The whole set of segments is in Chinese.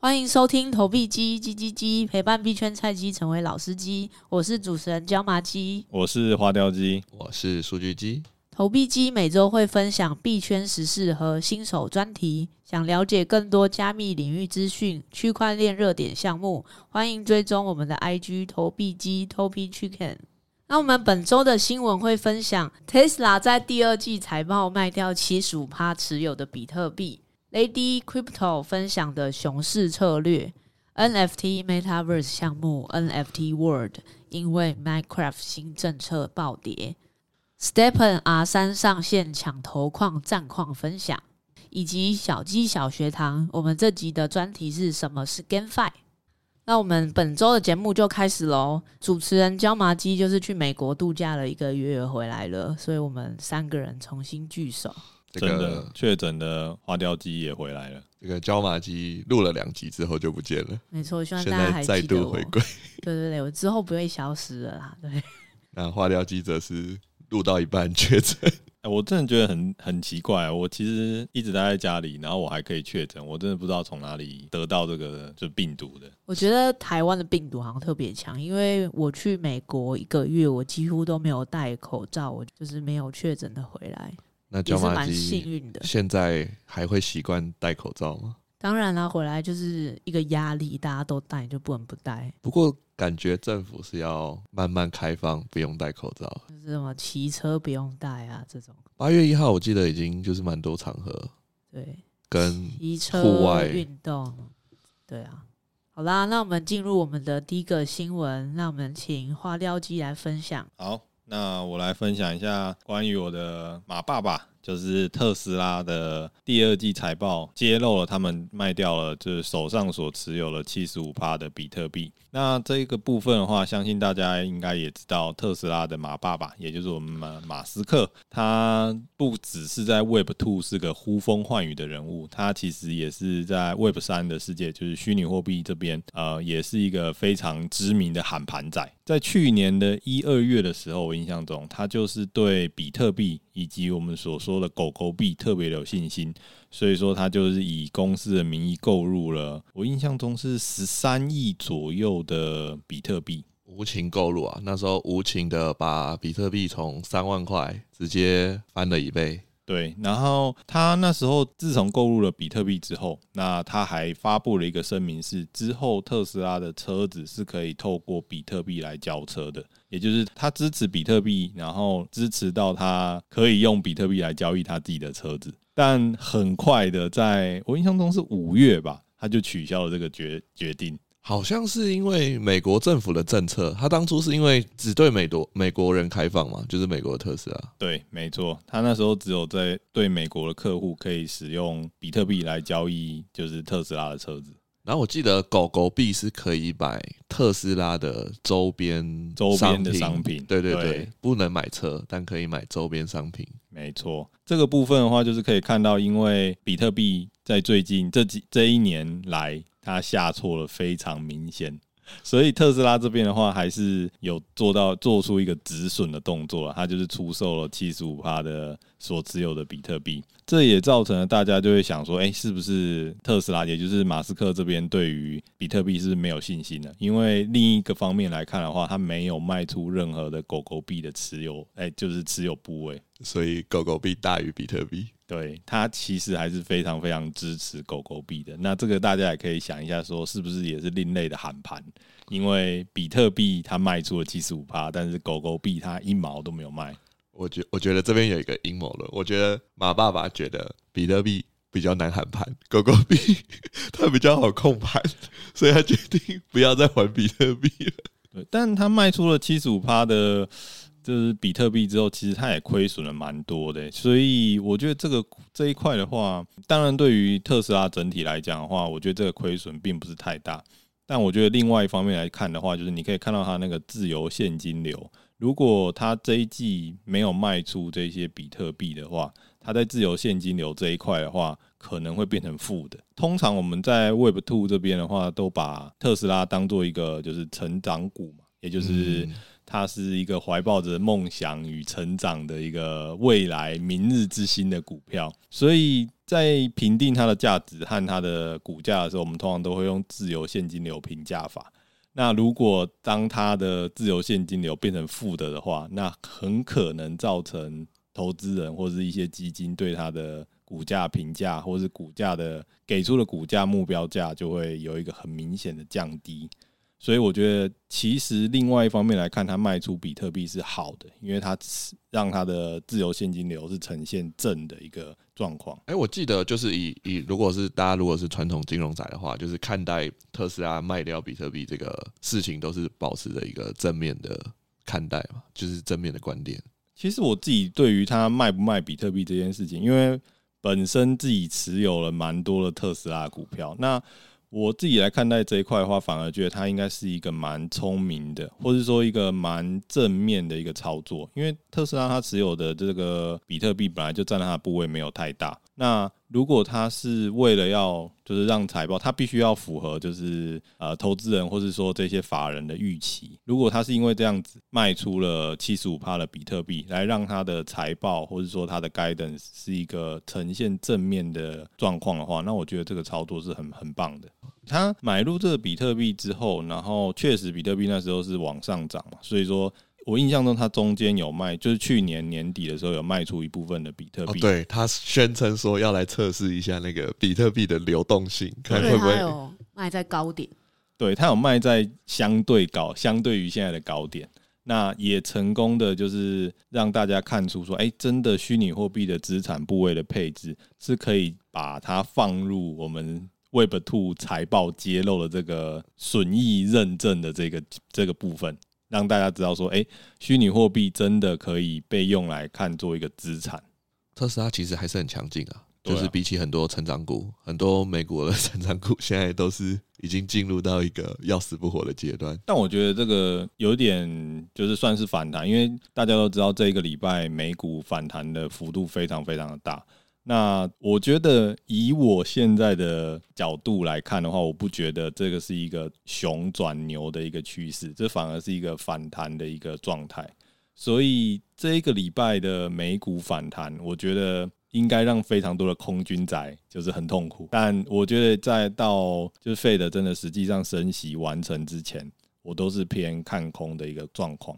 欢迎收听投币鸡鸡鸡鸡，陪伴币圈菜鸡成为老司机。我是主持人椒麻鸡，我是花雕鸡，我是数据鸡。投币机每周会分享币圈时事和新手专题。想了解更多加密领域资讯、区块链热点项目，欢迎追踪我们的 IG 投币机 Topi Chicken。那我们本周的新闻会分享，Tesla 在第二季财报卖掉七十五趴持有的比特币。Lady Crypto 分享的熊市策略，NFT Metaverse 项目 NFT World 因为 Minecraft 新政策暴跌，Stepen R3 上线抢头矿战况分享，以及小鸡小学堂。我们这集的专题是什么是 GameFi？那我们本周的节目就开始喽。主持人椒麻鸡就是去美国度假了一个月回来了，所以我们三个人重新聚首。这个、真的确诊的花雕鸡也回来了。这个椒麻鸡录了两集之后就不见了，没错，希望大家还再度回归。对对对，我之后不会消失了啦。对，那花雕鸡则是录到一半确诊。哎，我真的觉得很很奇怪。我其实一直待在家里，然后我还可以确诊，我真的不知道从哪里得到这个就病毒的。我觉得台湾的病毒好像特别强，因为我去美国一个月，我几乎都没有戴口罩，我就是没有确诊的回来。那椒麻鸡幸运的，现在还会习惯戴口罩吗？当然啦，回来就是一个压力，大家都戴，就不能不戴。不过感觉政府是要慢慢开放，不用戴口罩，就是什么骑车不用戴啊这种。八月一号我记得已经就是蛮多场合，对，跟骑车户外运动，对啊。好啦，那我们进入我们的第一个新闻，那我们请花雕鸡来分享。好。那我来分享一下关于我的马爸爸。就是特斯拉的第二季财报揭露了，他们卖掉了就是手上所持有的七十五趴的比特币。那这个部分的话，相信大家应该也知道，特斯拉的马爸爸，也就是我们马马斯克，他不只是在 Web Two 是个呼风唤雨的人物，他其实也是在 Web 三的世界，就是虚拟货币这边，呃，也是一个非常知名的喊盘仔。在去年的一二月的时候，我印象中，他就是对比特币以及我们所说的狗狗币特别有信心，所以说他就是以公司的名义购入了，我印象中是十三亿左右的比特币，无情购入啊！那时候无情的把比特币从三万块直接翻了一倍。对，然后他那时候自从购入了比特币之后，那他还发布了一个声明，是之后特斯拉的车子是可以透过比特币来交车的，也就是他支持比特币，然后支持到他可以用比特币来交易他自己的车子。但很快的，在我印象中是五月吧，他就取消了这个决决定。好像是因为美国政府的政策，他当初是因为只对美国美国人开放嘛，就是美国的特斯拉。对，没错，他那时候只有在对美国的客户可以使用比特币来交易，就是特斯拉的车子。然后我记得狗狗币是可以买特斯拉的周边周边的商品，对对对，对，不能买车，但可以买周边商品。没错，这个部分的话，就是可以看到，因为比特币在最近这几这一年来。它下挫了非常明显，所以特斯拉这边的话还是有做到做出一个止损的动作，它就是出售了七十五趴的所持有的比特币，这也造成了大家就会想说，哎，是不是特斯拉，也就是马斯克这边对于比特币是没有信心的？因为另一个方面来看的话，他没有卖出任何的狗狗币的持有，哎，就是持有部位，所以狗狗币大于比特币。对，他其实还是非常非常支持狗狗币的。那这个大家也可以想一下，说是不是也是另类的喊盘？因为比特币它卖出了七十五趴，但是狗狗币它一毛都没有卖。我觉我觉得这边有一个阴谋论。我觉得马爸爸觉得比特币比较难喊盘，狗狗币它比较好控盘，所以他决定不要再还比特币了。对，但他卖出了七十五趴的。就是比特币之后，其实它也亏损了蛮多的，所以我觉得这个这一块的话，当然对于特斯拉整体来讲的话，我觉得这个亏损并不是太大。但我觉得另外一方面来看的话，就是你可以看到它那个自由现金流，如果他这一季没有卖出这些比特币的话，它在自由现金流这一块的话，可能会变成负的。通常我们在 Web Two 这边的话，都把特斯拉当做一个就是成长股嘛，也就是。它是一个怀抱着梦想与成长的一个未来明日之星的股票，所以在评定它的价值和它的股价的时候，我们通常都会用自由现金流评价法。那如果当它的自由现金流变成负的的话，那很可能造成投资人或者是一些基金对它的股价评价，或是股价的给出的股价目标价就会有一个很明显的降低。所以我觉得，其实另外一方面来看，它卖出比特币是好的，因为它让它的自由现金流是呈现正的一个状况。哎，我记得就是以以如果是大家如果是传统金融仔的话，就是看待特斯拉卖掉比特币这个事情，都是保持着一个正面的看待嘛，就是正面的观点。其实我自己对于他卖不卖比特币这件事情，因为本身自己持有了蛮多的特斯拉股票，那。我自己来看待这一块的话，反而觉得它应该是一个蛮聪明的，或者说一个蛮正面的一个操作，因为特斯拉它持有的这个比特币本来就占它的部位没有太大，那。如果它是为了要就是让财报，它必须要符合就是呃投资人或是说这些法人的预期。如果他是因为这样子卖出了七十五趴的比特币，来让他的财报或者说他的 guidance 是一个呈现正面的状况的话，那我觉得这个操作是很很棒的。他买入这个比特币之后，然后确实比特币那时候是往上涨嘛，所以说。我印象中，他中间有卖，就是去年年底的时候有卖出一部分的比特币。哦，对，他宣称说要来测试一下那个比特币的流动性，看会不会有卖在高点。对，他有卖在相对高，相对于现在的高点，那也成功的就是让大家看出说，哎，真的虚拟货币的资产部位的配置是可以把它放入我们 Web2 财报揭露了这个损益认证的这个这个部分。让大家知道说，哎，虚拟货币真的可以被用来看作一个资产。特斯拉其实还是很强劲啊，就是比起很多成长股，很多美国的 成长股现在都是已经进入到一个要死不活的阶段。但我觉得这个有点就是算是反弹，因为大家都知道这一个礼拜美股反弹的幅度非常非常的大。那我觉得，以我现在的角度来看的话，我不觉得这个是一个熊转牛的一个趋势，这反而是一个反弹的一个状态。所以这一个礼拜的美股反弹，我觉得应该让非常多的空军仔就是很痛苦。但我觉得在到就是 Fed 真的实际上升息完成之前，我都是偏看空的一个状况。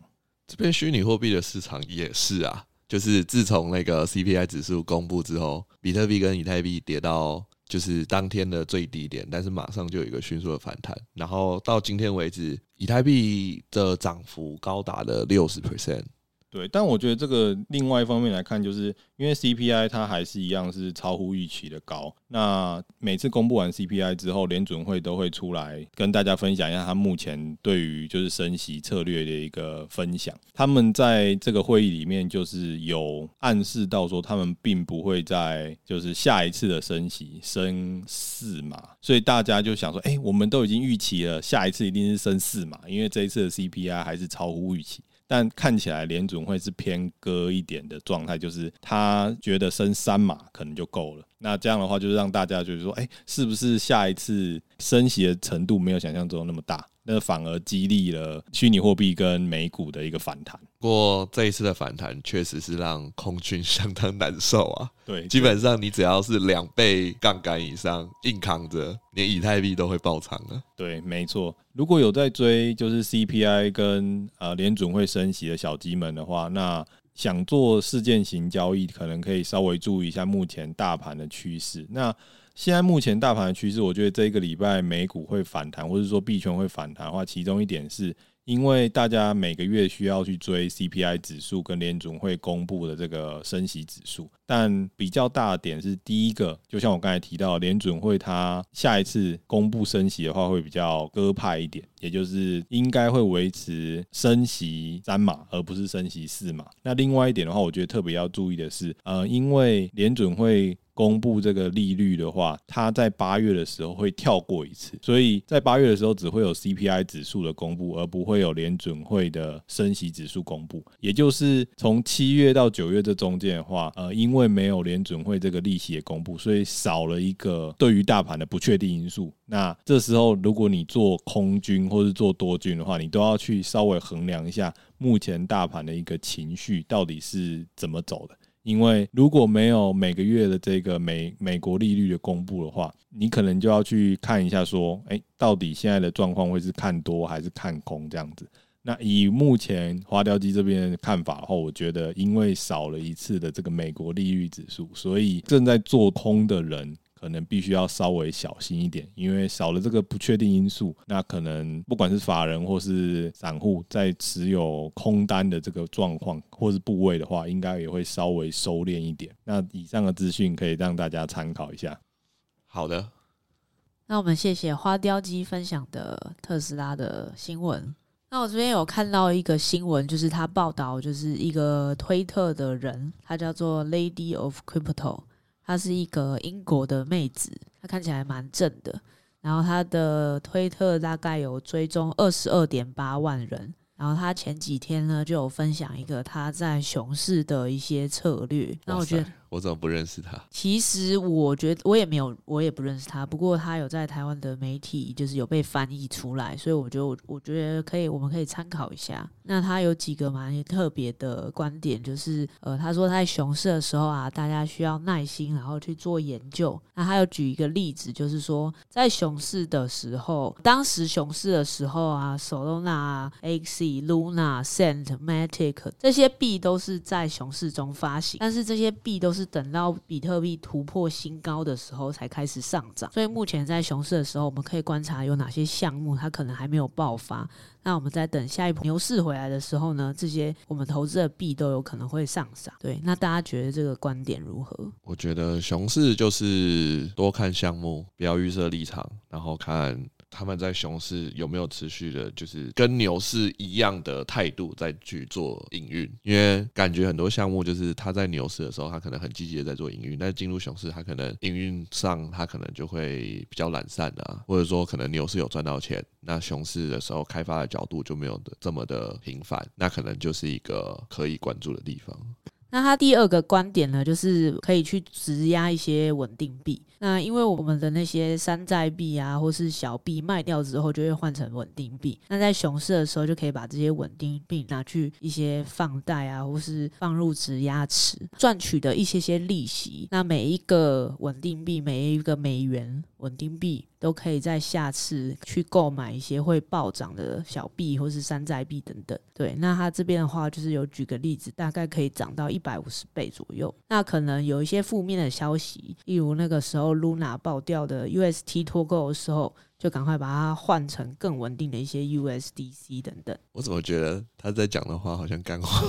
这边虚拟货币的市场也是啊。就是自从那个 CPI 指数公布之后，比特币跟以太币跌到就是当天的最低点，但是马上就有一个迅速的反弹，然后到今天为止，以太币的涨幅高达了六十 percent。对，但我觉得这个另外一方面来看，就是因为 CPI 它还是一样是超乎预期的高。那每次公布完 CPI 之后，联准会都会出来跟大家分享一下他目前对于就是升息策略的一个分享。他们在这个会议里面就是有暗示到说，他们并不会在就是下一次的升息升四码，所以大家就想说，哎，我们都已经预期了下一次一定是升四码，因为这一次的 CPI 还是超乎预期。但看起来联准会是偏鸽一点的状态，就是他觉得升三码可能就够了。那这样的话，就是让大家就是说，哎，是不是下一次升息的程度没有想象中那么大？那反而激励了虚拟货币跟美股的一个反弹。不过这一次的反弹确实是让空军相当难受啊。对，基本上你只要是两倍杠杆以上，硬扛着，连以太币都会爆仓了。对，没错。如果有在追就是 CPI 跟呃联准会升息的小鸡们的话，那想做事件型交易，可能可以稍微注意一下目前大盘的趋势。那现在目前大盘的趋势，我觉得这一个礼拜美股会反弹，或者说币圈会反弹的话，其中一点是因为大家每个月需要去追 CPI 指数跟联准会公布的这个升息指数，但比较大的点是第一个，就像我刚才提到，联准会它下一次公布升息的话会比较鸽派一点，也就是应该会维持升息三码，而不是升息四码。那另外一点的话，我觉得特别要注意的是，呃，因为联准会公布这个利率的话，它在八月的时候会跳过一次，所以在八月的时候只会有 CPI 指数的公布，而不会有联准会的升息指数公布。也就是从七月到九月这中间的话，呃，因为没有联准会这个利息的公布，所以少了一个对于大盘的不确定因素。那这时候如果你做空军或是做多军的话，你都要去稍微衡量一下目前大盘的一个情绪到底是怎么走的。因为如果没有每个月的这个美美国利率的公布的话，你可能就要去看一下说，哎，到底现在的状况会是看多还是看空这样子。那以目前花雕机这边看法的话，我觉得因为少了一次的这个美国利率指数，所以正在做空的人可能必须要稍微小心一点，因为少了这个不确定因素，那可能不管是法人或是散户在持有空单的这个状况或是部位的话，应该也会稍微收敛一点。那以上的资讯可以让大家参考一下。好的，那我们谢谢花雕鸡分享的特斯拉的新闻。那我这边有看到一个新闻，就是他报道，就是一个推特的人，他叫做 Lady of Crypto，她是一个英国的妹子，她看起来蛮正的，然后她的推特大概有追踪二十二点八万人。然后她前几天呢，就有分享一个她在熊市的一些策略。那我觉得。我怎么不认识他？其实我觉得我也没有，我也不认识他。不过他有在台湾的媒体，就是有被翻译出来，所以我觉得我我觉得可以，我们可以参考一下。那他有几个蛮特别的观点，就是呃，他说他在熊市的时候啊，大家需要耐心，然后去做研究。那他有举一个例子，就是说在熊市的时候，当时熊市的时候啊，Solana、AX、Luna、Cent、Matic 这些币都是在熊市中发行，但是这些币都是。是等到比特币突破新高的时候才开始上涨，所以目前在熊市的时候，我们可以观察有哪些项目它可能还没有爆发。那我们在等下一波牛市回来的时候呢，这些我们投资的币都有可能会上涨。对，那大家觉得这个观点如何？我觉得熊市就是多看项目，不要预设立场，然后看。他们在熊市有没有持续的，就是跟牛市一样的态度再去做营运？因为感觉很多项目就是他在牛市的时候，他可能很积极的在做营运，但是进入熊市，他可能营运上他可能就会比较懒散啊，或者说可能牛市有赚到钱，那熊市的时候开发的角度就没有的这么的频繁，那可能就是一个可以关注的地方。那他第二个观点呢，就是可以去质押一些稳定币。那因为我们的那些山寨币啊，或是小币卖掉之后，就会换成稳定币。那在熊市的时候，就可以把这些稳定币拿去一些放贷啊，或是放入质押池，赚取的一些些利息。那每一个稳定币，每一个美元稳定币，都可以在下次去购买一些会暴涨的小币或是山寨币等等。对，那他这边的话，就是有举个例子，大概可以涨到一百五十倍左右。那可能有一些负面的消息，例如那个时候。Luna 爆掉的 UST 脱钩的时候，就赶快把它换成更稳定的一些 USDC 等等。我怎么觉得他在讲的话好像干话？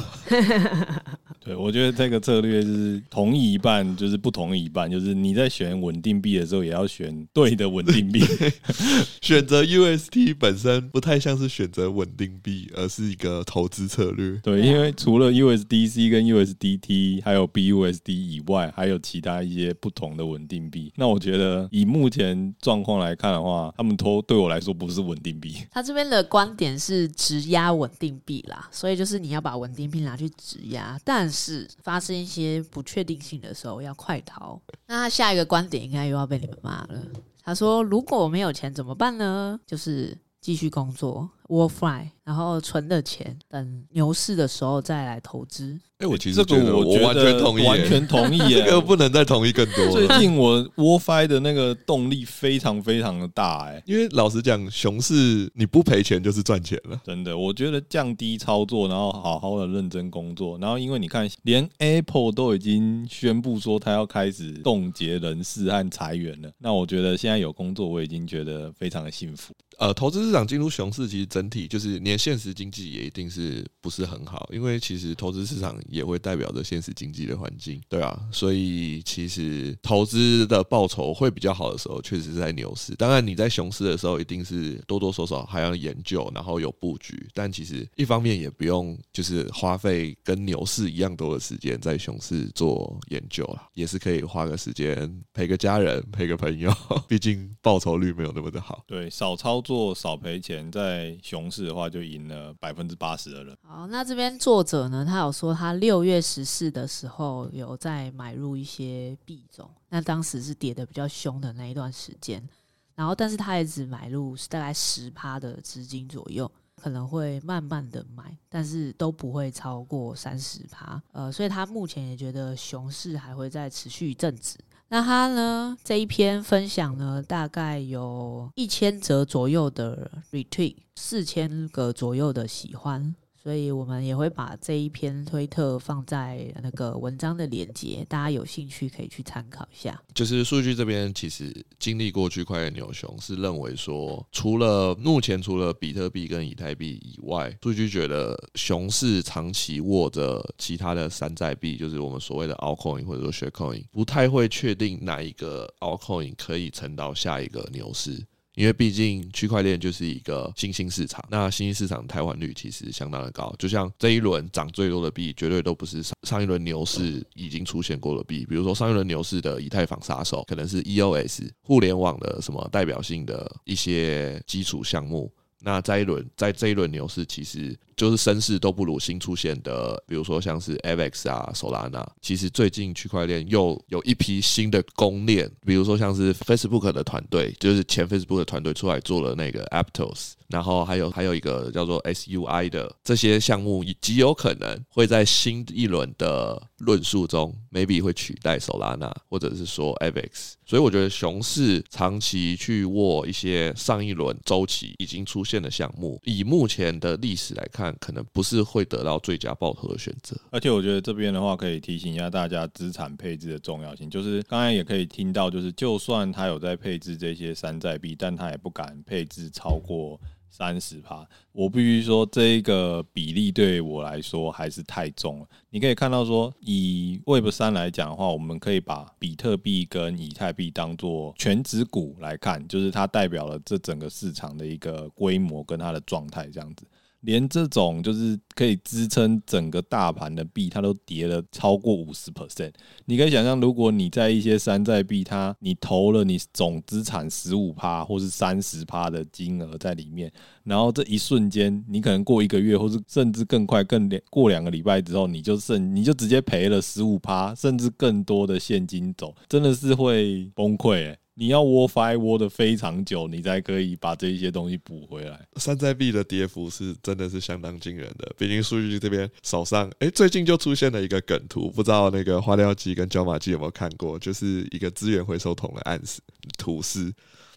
对，我觉得这个策略就是同意一半，就是不同意一半。就是你在选稳定币的时候，也要选对的稳定币。选择 UST 本身不太像是选择稳定币，而是一个投资策略。对，因为除了 USDC 跟 USDT 还有 BUSD 以外，还有其他一些不同的稳定币。那我觉得以目前状况来看的话，他们都对我来说不是稳定币。他这边的观点是质押稳定币啦，所以就是你要把稳定币拿去质押，但是发生一些不确定性的时候要快逃。那他下一个观点应该又要被你们骂了。他说：“如果我没有钱怎么办呢？就是继续工作，Work-fine，然后存的钱，等牛市的时候再来投资。”哎，我其实这个我完全同意，完全同意，这个不能再同意更多。最近我 WorldFi 的那个动力非常非常的大，哎，因为老实讲，熊市你不赔钱就是赚钱了，真的。我觉得降低操作，然后好好的认真工作，然后因为你看，连 Apple 都已经宣布说他要开始冻结人事和裁员了，那我觉得现在有工作，我已经觉得非常的幸福。呃，投资市场进入熊市，其实整体就是连现实经济也一定是不是很好，因为其实投资市场。也会代表着现实经济的环境，对啊，所以其实投资的报酬会比较好的时候，确实是在牛市。当然，你在熊市的时候，一定是多多少少还要研究，然后有布局。但其实一方面也不用就是花费跟牛市一样多的时间在熊市做研究了，也是可以花个时间陪个家人，陪个朋友。毕竟报酬率没有那么的好。对，少操作少赔钱，在熊市的话就赢了百分之八十的人。好，那这边作者呢，他有说他。六月十四的时候，有在买入一些币种，那当时是跌得比较凶的那一段时间，然后但是他也只买入大概十趴的资金左右，可能会慢慢的买，但是都不会超过三十趴。呃，所以他目前也觉得熊市还会再持续一阵子。那他呢，这一篇分享呢，大概有一千则左右的 retweet，四千个左右的喜欢。所以我们也会把这一篇推特放在那个文章的链接，大家有兴趣可以去参考一下。就是数据这边其实经历过区块链牛熊，是认为说，除了目前除了比特币跟以太币以外，数据觉得熊市长期握着其他的山寨币，就是我们所谓的 altcoin 或者说 shitcoin，不太会确定哪一个 altcoin 可以撑到下一个牛市。因为毕竟区块链就是一个新兴市场，那新兴市场汰换率其实相当的高。就像这一轮涨最多的币，绝对都不是上上一轮牛市已经出现过的币。比如说上一轮牛市的以太坊杀手，可能是 EOS 互联网的什么代表性的一些基础项目。那这一轮在这一轮牛市，其实就是声势都不如新出现的，比如说像是 AVAX 啊、Solana。其实最近区块链又有一批新的公链，比如说像是 Facebook 的团队，就是前 Facebook 的团队出来做了那个 Aptos，然后还有还有一个叫做 SUI 的这些项目，极有可能会在新一轮的论述中，maybe 会取代 Solana，或者是说 AVAX。所以我觉得熊市长期去握一些上一轮周期已经出现的项目，以目前的历史来看，可能不是会得到最佳报酬的选择。而且我觉得这边的话，可以提醒一下大家资产配置的重要性。就是刚才也可以听到，就是就算他有在配置这些山寨币，但他也不敢配置超过。三十趴，我必须说这一个比例对我来说还是太重了。你可以看到说，以 Web 三来讲的话，我们可以把比特币跟以太币当做全值股来看，就是它代表了这整个市场的一个规模跟它的状态这样子。连这种就是可以支撑整个大盘的币，它都跌了超过五十 percent。你可以想象，如果你在一些山寨币，它你投了你总资产十五趴或是三十趴的金额在里面，然后这一瞬间，你可能过一个月，或是甚至更快，更两过两个礼拜之后，你就剩你就直接赔了十五趴，甚至更多的现金走，真的是会崩溃。你要窝 Fi 窝的非常久，你才可以把这一些东西补回来。山寨币的跌幅是真的是相当惊人的。毕竟数据这边手上，哎、最近就出现了一个梗图，不知道那个花雕鸡跟椒麻鸡有没有看过？就是一个资源回收桶的案子图示。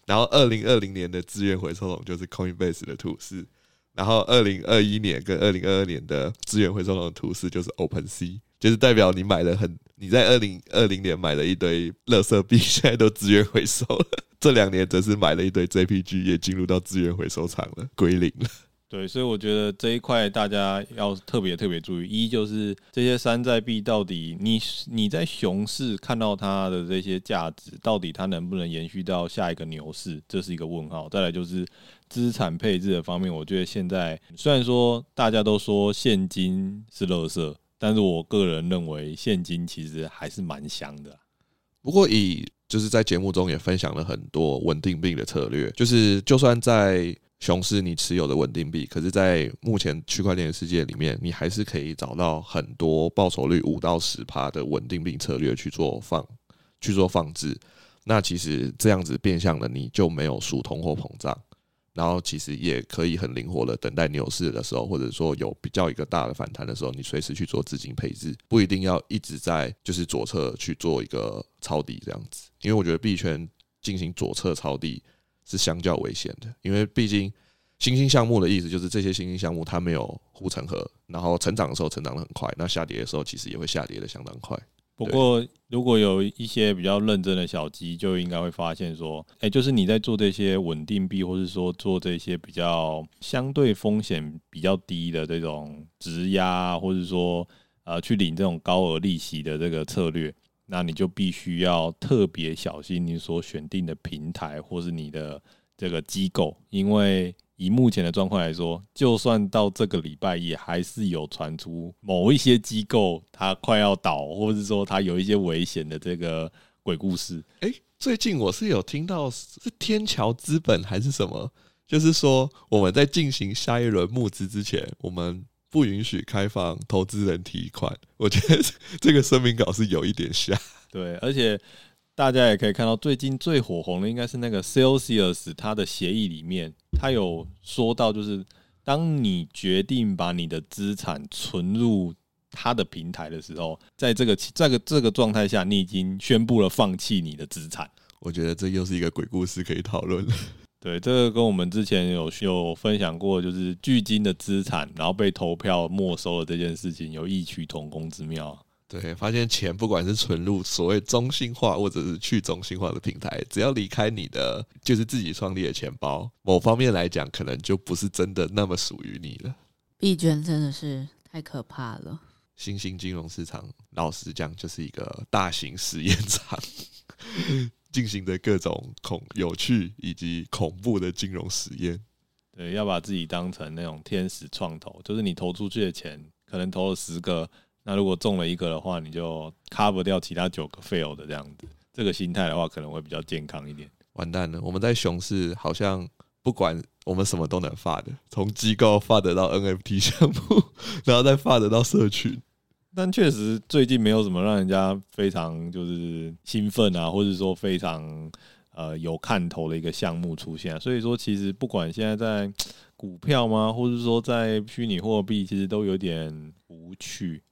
然后二零二零年的资源回收桶就是 Coinbase 的图示，然后二零二一年跟二零二二年的资源回收桶的图示就是 OpenSea，就是代表你买了很。你在二零二零年买了一堆垃圾币，现在都资源回收了。这两年则是买了一堆 JPG，也进入到资源回收场了，归零了。对，所以我觉得这一块大家要特别特别注意。一就是这些山寨币到底你你在熊市看到它的这些价值，到底它能不能延续到下一个牛市，这是一个问号。再来就是资产配置的方面，我觉得现在虽然说大家都说现金是垃圾。但是我个人认为，现金其实还是蛮香的。不过，以就是在节目中也分享了很多稳定币的策略，就是就算在熊市你持有的稳定币，可是，在目前区块链的世界里面，你还是可以找到很多报酬率五到十趴的稳定币策略去做放去做放置。那其实这样子变相的，你就没有输通货膨胀。然后其实也可以很灵活的等待牛市的时候，或者说有比较一个大的反弹的时候，你随时去做资金配置，不一定要一直在就是左侧去做一个抄底这样子。因为我觉得币圈进行左侧抄底是相较危险的，因为毕竟新兴项目的意思就是这些新兴项目它没有护城河，然后成长的时候成长的很快，那下跌的时候其实也会下跌的相当快。不过，如果有一些比较认真的小鸡，就应该会发现说，哎，就是你在做这些稳定币，或是说做这些比较相对风险比较低的这种质押，或者说呃去领这种高额利息的这个策略，那你就必须要特别小心你所选定的平台或是你的这个机构，因为。以目前的状况来说，就算到这个礼拜，也还是有传出某一些机构它快要倒，或者是说它有一些危险的这个鬼故事。哎，最近我是有听到是天桥资本还是什么，就是说我们在进行下一轮募资之前，我们不允许开放投资人提款。我觉得这个声明稿是有一点像。对，而且。大家也可以看到，最近最火红的应该是那个 Celsius，它的协议里面，它有说到，就是当你决定把你的资产存入它的平台的时候，在这个这个这个状态下，你已经宣布了放弃你的资产。我觉得这又是一个鬼故事可以讨论。对，这个跟我们之前有有分享过，就是巨鲸的资产然后被投票没收了这件事情，有异曲同工之妙。对，发现钱不管是存入所谓中心化或者是去中心化的平台，只要离开你的就是自己创立的钱包，某方面来讲，可能就不是真的那么属于你了。币圈真的是太可怕了。新兴金融市场，老实讲，就是一个大型实验场。进行着各种恐有趣以及恐怖的金融实验，对，要把自己当成那种天使创投，就是你投出去的钱，可能投了十个，那如果中了一个的话，你就 cover 掉其他九个 fail 的这样子。这个心态的话，可能会比较健康一点。完蛋了，我们在熊市好像不管我们什么都能发的，从机构发得到 NFT 项目，然后再发得到社群。但确实最近没有什么让人家非常就是兴奋啊，或者说非常呃有看头的一个项目出现。所以说，其实不管现在在 股票吗，或者说在虚拟货币，其实都有点无趣。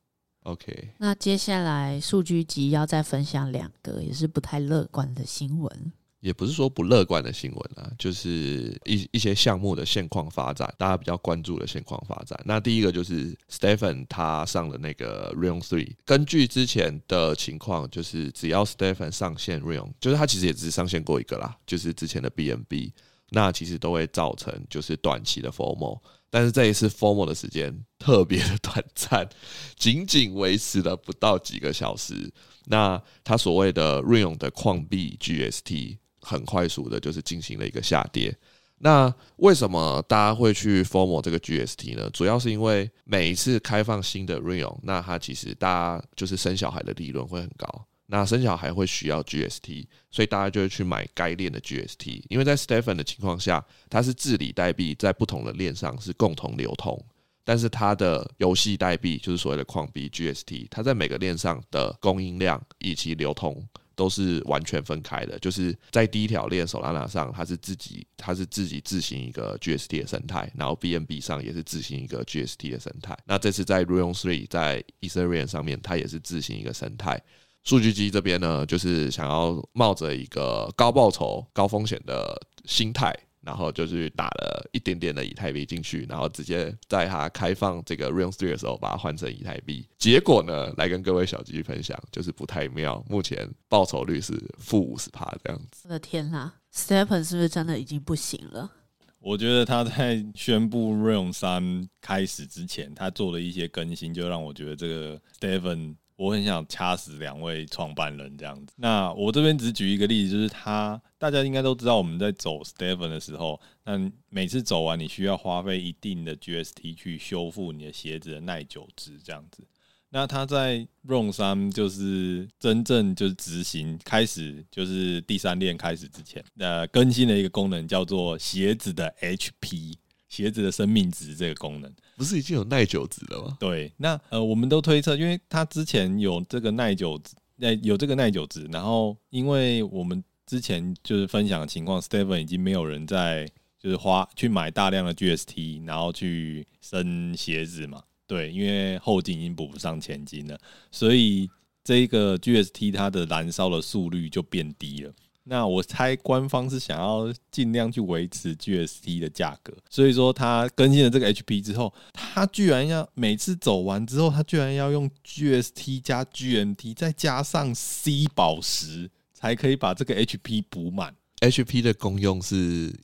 OK，那接下来数据集要再分享两个也是不太乐观的新闻。也不是说不乐观的新闻啊，就是一一些项目的现况发展，大家比较关注的现况发展。那第一个就是 Stephen 他上了那个 Realm Three，根据之前的情况，就是只要 Stephen 上线 Realm，就是他其实也只是上线过一个啦，就是之前的 BNB，那其实都会造成就是短期的 FOMO，但是这一次 FOMO 的时间特别的短暂，仅仅维持了不到几个小时。那他所谓的 real 的矿币 GST。很快速的，就是进行了一个下跌。那为什么大家会去 FOMO 这个 GST 呢？主要是因为每一次开放新的 real，那它其实大家就是生小孩的利润会很高。那生小孩会需要 GST，所以大家就会去买该链的 GST。因为在 Stephen 的情况下，它是治理代币在不同的链上是共同流通，但是它的游戏代币就是所谓的矿币 GST，它在每个链上的供应量以及流通。都是完全分开的，就是在第一条链 Solana 上，它是自己，它是自己自行一个 GST 的生态，然后 BNB 上也是自行一个 GST 的生态。那这次在 Realm Three 在 Ethereum 上面，它也是自行一个生态。数据机这边呢，就是想要冒着一个高报酬、高风险的心态。然后就去打了一点点的以太币进去，然后直接在它开放这个 Realm Three 的时候，把它换成以太币。结果呢，来跟各位小鸡分享，就是不太妙。目前报酬率是负五十趴这样子。我的天哪，Stephen 是不是真的已经不行了？我觉得他在宣布 Realm 三开始之前，他做了一些更新，就让我觉得这个 Stephen。我很想掐死两位创办人这样子。那我这边只举一个例子，就是他大家应该都知道，我们在走 Stephen 的时候，那每次走完，你需要花费一定的 GST 去修复你的鞋子的耐久值这样子。那他在 Realm 三就是真正就是执行开始，就是第三链开始之前，呃，更新了一个功能，叫做鞋子的 HP。鞋子的生命值这个功能不是已经有耐久值了吗？对，那呃，我们都推测，因为它之前有这个耐久值，呃，有这个耐久值，然后因为我们之前就是分享的情况，Stephen 已经没有人在就是花去买大量的 GST，然后去升鞋子嘛，对，因为后劲已经补不上前金了，所以这个 GST 它的燃烧的速率就变低了。那我猜官方是想要尽量去维持 GST 的价格，所以说他更新了这个 HP 之后，他居然要每次走完之后，他居然要用 GST 加 GMT 再加上 C 宝石，才可以把这个 HP 补满。HP 的功用是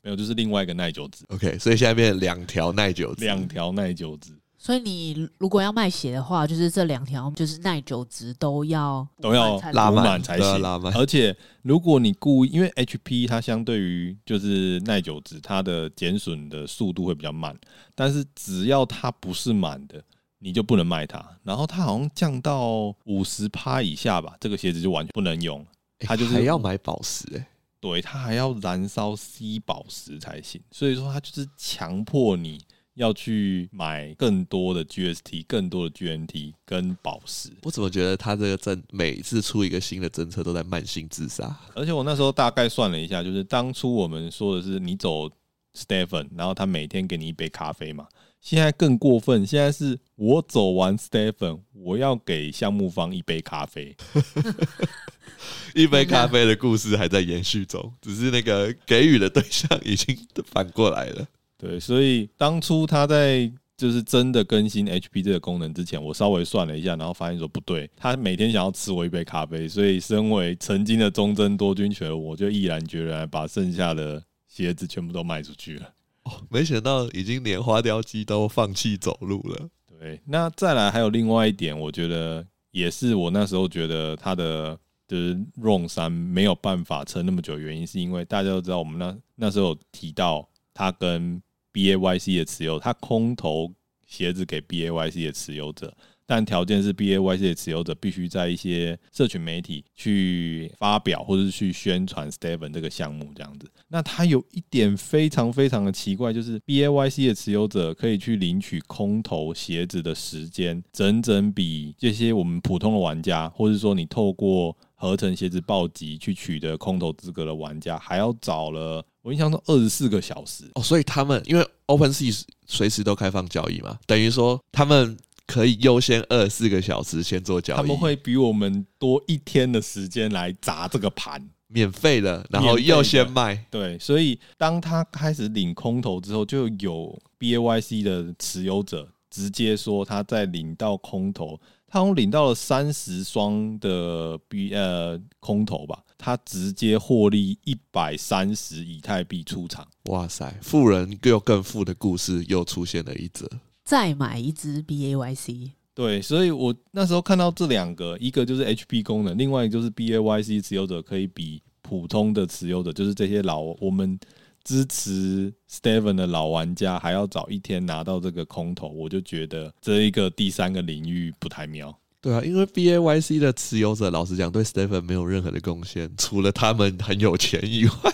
没有，就是另外一个耐久值。OK，所以现在变成两条耐久值，两条耐久值。所以你如果要卖鞋的话，就是这两条就是耐久值都要都要拉满才行。拉满。而且如果你故意，因为 HP 它相对于就是耐久值，它的减损的速度会比较慢。但是只要它不是满的，你就不能卖它。然后它好像降到五十趴以下吧，这个鞋子就完全不能用。它就是还要买宝石哎，对，它还要燃烧 C 宝石才行。所以说它就是强迫你。要去买更多的 GST、更多的 GNT 跟宝石。我怎么觉得他这个政每次出一个新的政策都在慢性自杀？而且我那时候大概算了一下，就是当初我们说的是你走 Stephen，然后他每天给你一杯咖啡嘛。现在更过分，现在是我走完 Stephen，我要给项目方一杯咖啡。一杯咖啡的故事还在延续中，只是那个给予的对象已经反过来了。对，所以当初他在就是真的更新 HP 这个功能之前，我稍微算了一下，然后发现说不对，他每天想要吃我一杯咖啡，所以身为曾经的忠贞多军犬，我就毅然决然把剩下的鞋子全部都卖出去了。哦，没想到已经连花雕鸡都放弃走路了。对，那再来还有另外一点，我觉得也是我那时候觉得他的。就是 Roam 三没有办法撑那么久，原因是因为大家都知道，我们那那时候有提到他跟 BAYC 的持有，他空投鞋子给 BAYC 的持有者。但条件是 BAYC 的持有者必须在一些社群媒体去发表，或者去宣传 Steven 这个项目这样子。那他有一点非常非常的奇怪，就是 BAYC 的持有者可以去领取空投鞋子的时间，整整比这些我们普通的玩家，或者说你透过合成鞋子暴击去取得空投资格的玩家，还要早了。我印象中二十四个小时哦。所以他们因为 OpenSea 随时都开放交易嘛，等于说他们。可以优先二十四个小时先做交易，他们会比我们多一天的时间来砸这个盘，免费的，然后又先卖。对，所以当他开始领空投之后，就有 BAYC 的持有者直接说他在领到空投，他好像领到了三十双的 B 呃空投吧，他直接获利一百三十以太币出场。哇塞，富人又更富的故事又出现了一则。再买一支 BAYC，对，所以我那时候看到这两个，一个就是 HP 功能，另外一个就是 BAYC 持有者可以比普通的持有者，就是这些老我们支持 Steven 的老玩家还要早一天拿到这个空投，我就觉得这一个第三个领域不太妙。对啊，因为 BAYC 的持有者老实讲对 Steven 没有任何的贡献，除了他们很有钱以外。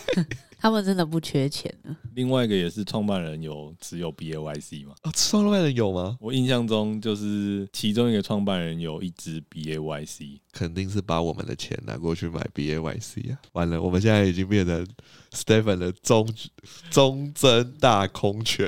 他们真的不缺钱呢。另外一个也是创办人有持有 BAYC 吗？啊，创办人有吗？我印象中就是其中一个创办人有一支 BAYC，肯定是把我们的钱拿过去买 BAYC 啊！完了，我们现在已经变成 Stephen 的忠忠贞大空犬。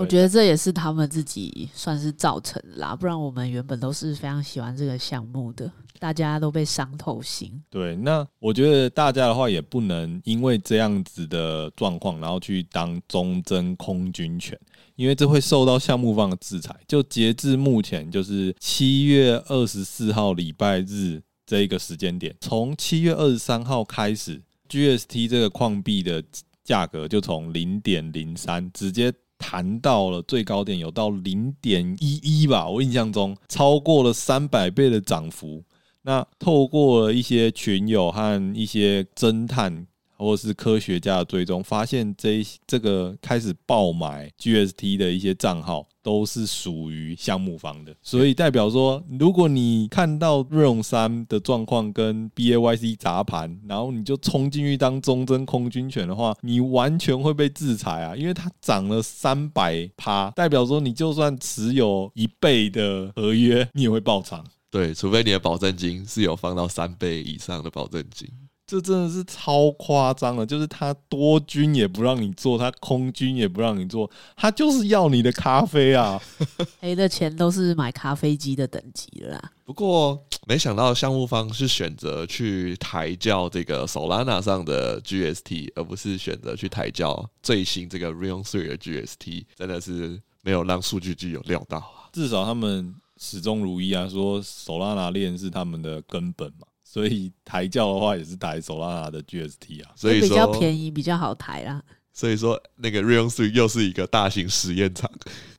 我觉得这也是他们自己算是造成的啦，不然我们原本都是非常喜欢这个项目的，大家都被伤透心。对，那我觉得大家的话也不能因为这样子的状况，然后去当忠贞空军犬，因为这会受到项目方的制裁。就截至目前，就是七月二十四号礼拜日这一个时间点，从七月二十三号开始，GST 这个矿币的价格就从零点零三直接。谈到了最高点有到零点一一吧，我印象中超过了三百倍的涨幅。那透过了一些群友和一些侦探或是科学家的追踪，发现这这个开始爆买 GST 的一些账号。都是属于项目方的，所以代表说，如果你看到 Roam 三的状况跟 BAYC 砸盘，然后你就冲进去当忠贞空军犬的话，你完全会被制裁啊！因为它涨了三百趴，代表说你就算持有一倍的合约，你也会爆仓。对，除非你的保证金是有放到三倍以上的保证金。这真的是超夸张了，就是他多军也不让你做，他空军也不让你做，他就是要你的咖啡啊！赔的钱都是买咖啡机的等级了啦。不过没想到项目方是选择去抬轿这个 Solana 上的 GST，而不是选择去抬轿最新这个 Realm Three 的 GST，真的是没有让数据机有料到啊！至少他们始终如一啊，说 Solana 链是他们的根本嘛。所以抬轿的话也是抬 Solana 的 GST 啊，所以比较便宜，比较好抬啦。所以说那个 Realm Three 又是一个大型实验场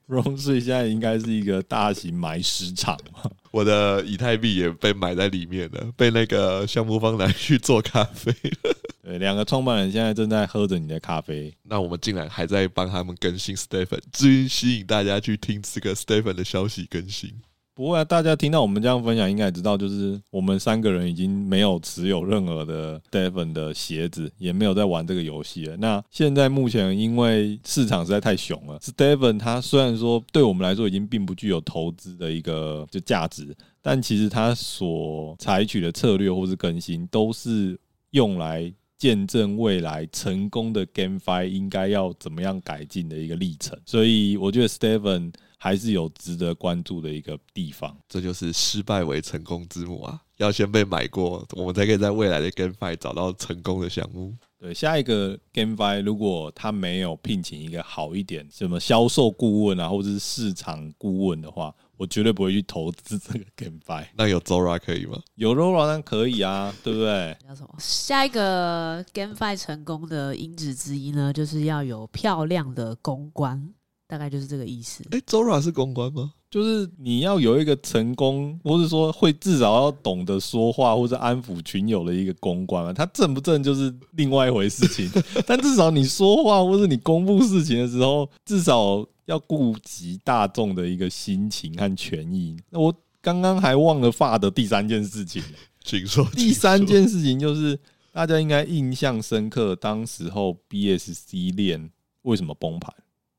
，Realm Three 现在应该是一个大型埋尸场嘛。我的以太币也被埋在里面了，被那个项目方拿去做咖啡了。对，两个创办人现在正在喝着你的咖啡，那我们竟然还在帮他们更新 Stephen，至于吸引大家去听这个 Stephen 的消息更新。不会啊，大家听到我们这样分享，应该也知道，就是我们三个人已经没有持有任何的 Stephen 的鞋子，也没有在玩这个游戏了。那现在目前因为市场实在太熊了，Stephen 它虽然说对我们来说已经并不具有投资的一个就价值，但其实它所采取的策略或是更新，都是用来见证未来成功的 GameFi 应该要怎么样改进的一个历程。所以我觉得 Stephen 还是有值得关注的一个地方。这就是失败为成功之母啊！要先被买过，我们才可以在未来的 GameFi 找到成功的项目。对，下一个 GameFi 如果他没有聘请一个好一点，什么销售顾问啊，或者是市场顾问的话，我绝对不会去投资这个 GameFi。那有 Zora 可以吗？有 Zora 那可以啊，对不对？叫什么？下一个 GameFi 成功的因子之一呢，就是要有漂亮的公关，大概就是这个意思。哎，Zora 是公关吗？就是你要有一个成功，或是说会至少要懂得说话，或者安抚群友的一个公关啊。他正不正就是另外一回事情，但至少你说话或是你公布事情的时候，至少要顾及大众的一个心情和权益。那我刚刚还忘了发的第三件事情，请说。第三件事情就是大家应该印象深刻，当时候 BSC 链为什么崩盘？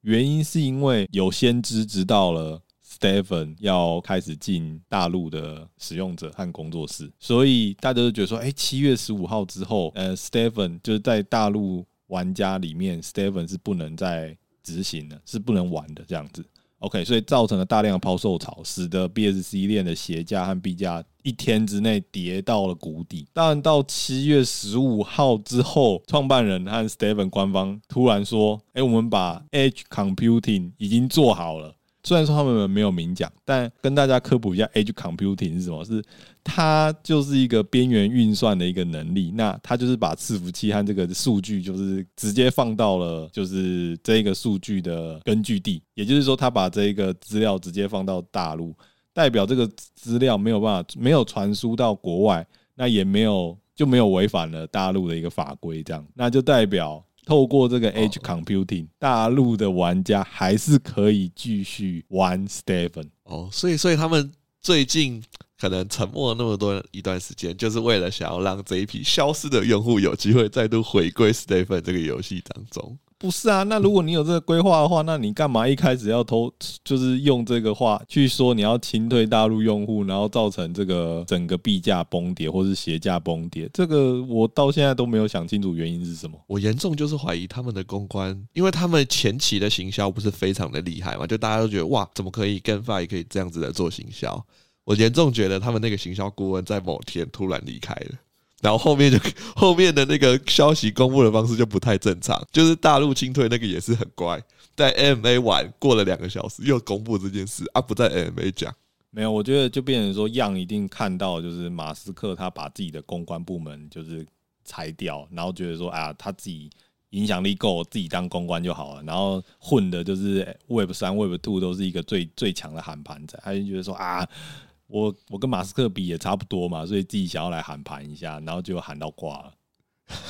原因是因为有先知知道了。Stephen 要开始进大陆的使用者和工作室，所以大家都觉得说，哎，七月十五号之后，呃，Stephen 就是在大陆玩家里面，Stephen 是不能再执行的，是不能玩的这样子。OK，所以造成了大量的抛售潮，使得 BSC 链的鞋价和币价一天之内跌到了谷底。但，到七月十五号之后，创办人和 Steven 官方突然说，哎，我们把 Edge Computing 已经做好了。虽然说他们没有明讲，但跟大家科普一下，Edge Computing 是什么？是它就是一个边缘运算的一个能力。那它就是把伺服器和这个数据，就是直接放到了就是这个数据的根据地。也就是说，它把这个资料直接放到大陆，代表这个资料没有办法没有传输到国外，那也没有就没有违反了大陆的一个法规。这样，那就代表。透过这个 Edge Computing，大陆的玩家还是可以继续玩 Stephen 哦，所以所以他们最近可能沉默了那么多一段时间，就是为了想要让这一批消失的用户有机会再度回归 Stephen 这个游戏当中。不是啊，那如果你有这个规划的话，那你干嘛一开始要偷，就是用这个话去说你要清退大陆用户，然后造成这个整个币价崩跌或是鞋价崩跌？这个我到现在都没有想清楚原因是什么。我严重就是怀疑他们的公关，因为他们前期的行销不是非常的厉害嘛，就大家都觉得哇，怎么可以 GameFi 可以这样子的做行销？我严重觉得他们那个行销顾问在某天突然离开了。然后后面就 后面的那个消息公布的方式就不太正常，就是大陆清退那个也是很乖，在 MA 玩过了两个小时又公布这件事啊，不在 MA 讲。没有，我觉得就变成说样一定看到，就是马斯克他把自己的公关部门就是裁掉，然后觉得说啊，他自己影响力够，自己当公关就好了，然后混的就是 Web 三、Web two 都是一个最最强的喊盘仔，他就觉得说啊。我我跟马斯克比也差不多嘛，所以自己想要来喊盘一下，然后就喊到挂了，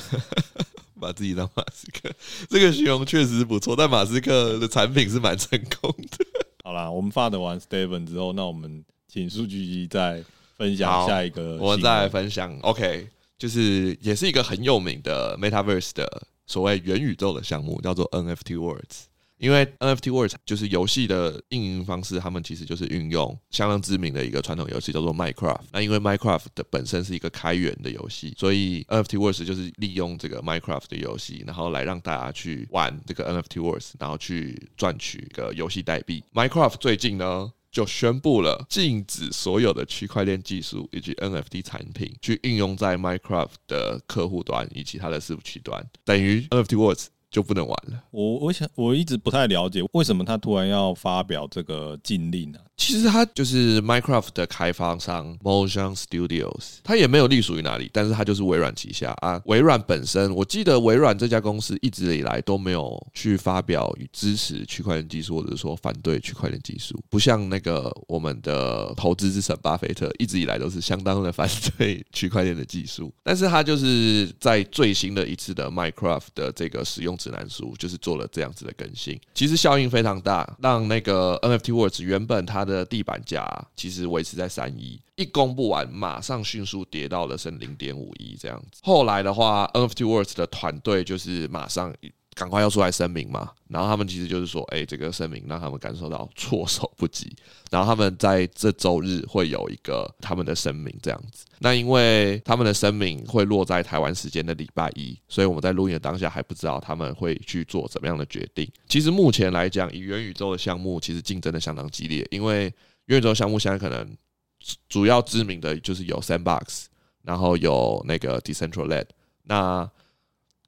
把自己当马斯克，这个形容确实不错。但马斯克的产品是蛮成功的。好啦，我们发的完 Stephen 之后，那我们请数据机再分享下一个。我们再来分享，OK，就是也是一个很有名的 Metaverse 的所谓元宇宙的项目，叫做 NFT Worlds。因为 NFT Words 就是游戏的运营方式，他们其实就是运用相当知名的一个传统游戏叫做 Minecraft。那因为 Minecraft 的本身是一个开源的游戏，所以 NFT Words 就是利用这个 Minecraft 的游戏，然后来让大家去玩这个 NFT Words，然后去赚取一个游戏代币。Minecraft 最近呢就宣布了禁止所有的区块链技术以及 NFT 产品去应用在 Minecraft 的客户端以及它的伺服器端，等于 NFT Words。就不能玩了。我我想我一直不太了解为什么他突然要发表这个禁令呢？其实他就是 Minecraft 的开发商 Mojang Studios，他也没有隶属于哪里，但是他就是微软旗下啊。微软本身，我记得微软这家公司一直以来都没有去发表与支持区块链技术，或者说反对区块链技术，不像那个我们的投资之神巴菲特一直以来都是相当的反对区块链的技术。但是他就是在最新的一次的 Minecraft 的这个使用指南书，就是做了这样子的更新，其实效应非常大，让那个 NFT Worlds 原本它的地板价其实维持在三亿，一公布完马上迅速跌到了剩零点五亿这样子。后来的话，NFT Worlds 的团队就是马上赶快要出来声明嘛。然后他们其实就是说，哎、这个声明让他们感受到措手不及。然后他们在这周日会有一个他们的声明这样子。那因为他们的声明会落在台湾时间的礼拜一，所以我们在录音的当下还不知道他们会去做怎么样的决定。其实目前来讲，以元宇宙的项目，其实竞争的相当激烈，因为元宇宙项目现在可能主要知名的就是有 Sandbox。然后有那个 Decentraland，那